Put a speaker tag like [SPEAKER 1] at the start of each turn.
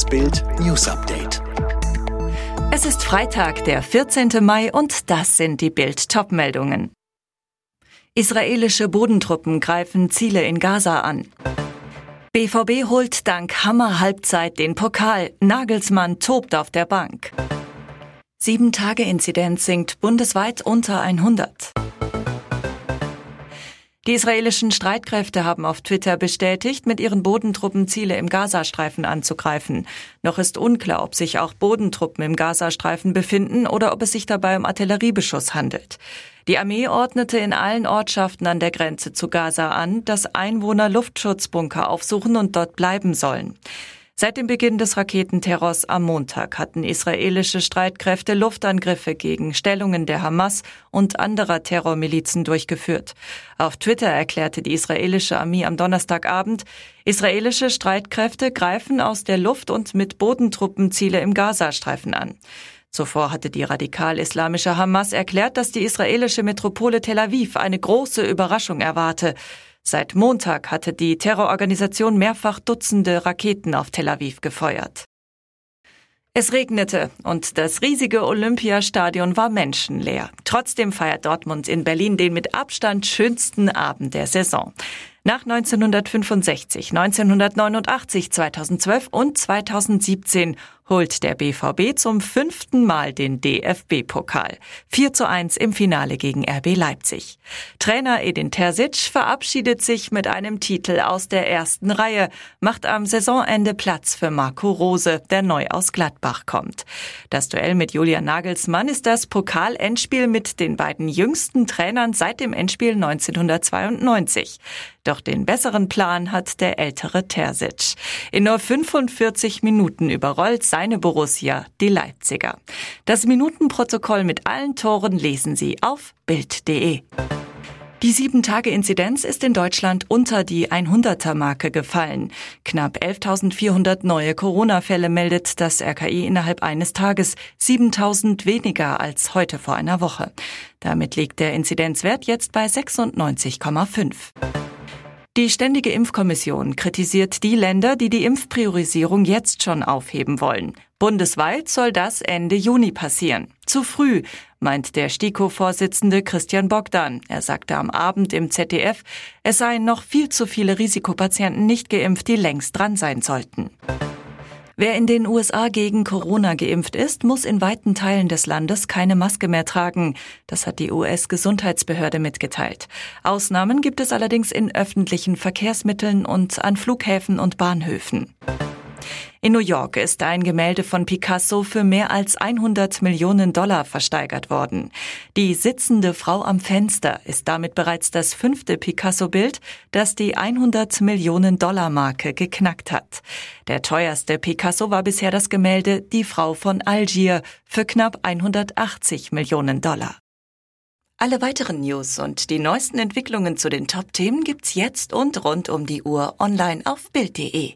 [SPEAKER 1] Das Bild News Update.
[SPEAKER 2] Es ist Freitag, der 14. Mai und das sind die Bild Topmeldungen. Israelische Bodentruppen greifen Ziele in Gaza an. BVB holt dank Hammer Halbzeit den Pokal. Nagelsmann tobt auf der Bank. Sieben Tage Inzidenz sinkt bundesweit unter 100. Die israelischen Streitkräfte haben auf Twitter bestätigt, mit ihren Bodentruppen Ziele im Gazastreifen anzugreifen. Noch ist unklar, ob sich auch Bodentruppen im Gazastreifen befinden oder ob es sich dabei um Artilleriebeschuss handelt. Die Armee ordnete in allen Ortschaften an der Grenze zu Gaza an, dass Einwohner Luftschutzbunker aufsuchen und dort bleiben sollen. Seit dem Beginn des Raketenterrors am Montag hatten israelische Streitkräfte Luftangriffe gegen Stellungen der Hamas und anderer Terrormilizen durchgeführt. Auf Twitter erklärte die israelische Armee am Donnerstagabend, israelische Streitkräfte greifen aus der Luft und mit Bodentruppen Ziele im Gazastreifen an. Zuvor hatte die radikal-islamische Hamas erklärt, dass die israelische Metropole Tel Aviv eine große Überraschung erwarte. Seit Montag hatte die Terrororganisation mehrfach Dutzende Raketen auf Tel Aviv gefeuert. Es regnete und das riesige Olympiastadion war menschenleer. Trotzdem feiert Dortmund in Berlin den mit Abstand schönsten Abend der Saison. Nach 1965, 1989, 2012 und 2017 holt der BVB zum fünften Mal den DFB-Pokal. 4 zu 1 im Finale gegen RB Leipzig. Trainer Edin Terzic verabschiedet sich mit einem Titel aus der ersten Reihe, macht am Saisonende Platz für Marco Rose, der neu aus Gladbach kommt. Das Duell mit Julian Nagelsmann ist das Pokal-Endspiel mit den beiden jüngsten Trainern seit dem Endspiel 1992. Doch den besseren Plan hat der ältere Terzic. In nur 45 Minuten überrollt seine Borussia die Leipziger. Das Minutenprotokoll mit allen Toren lesen Sie auf Bild.de. Die 7-Tage-Inzidenz ist in Deutschland unter die 100er-Marke gefallen. Knapp 11.400 neue Corona-Fälle meldet das RKI innerhalb eines Tages, 7.000 weniger als heute vor einer Woche. Damit liegt der Inzidenzwert jetzt bei 96,5. Die Ständige Impfkommission kritisiert die Länder, die die Impfpriorisierung jetzt schon aufheben wollen. Bundesweit soll das Ende Juni passieren. Zu früh, meint der STIKO-Vorsitzende Christian Bogdan. Er sagte am Abend im ZDF, es seien noch viel zu viele Risikopatienten nicht geimpft, die längst dran sein sollten. Wer in den USA gegen Corona geimpft ist, muss in weiten Teilen des Landes keine Maske mehr tragen. Das hat die US-Gesundheitsbehörde mitgeteilt. Ausnahmen gibt es allerdings in öffentlichen Verkehrsmitteln und an Flughäfen und Bahnhöfen. In New York ist ein Gemälde von Picasso für mehr als 100 Millionen Dollar versteigert worden. Die sitzende Frau am Fenster ist damit bereits das fünfte Picasso-Bild, das die 100 Millionen Dollar Marke geknackt hat. Der teuerste Picasso war bisher das Gemälde Die Frau von Algier für knapp 180 Millionen Dollar. Alle weiteren News und die neuesten Entwicklungen zu den Top-Themen gibt's jetzt und rund um die Uhr online auf Bild.de.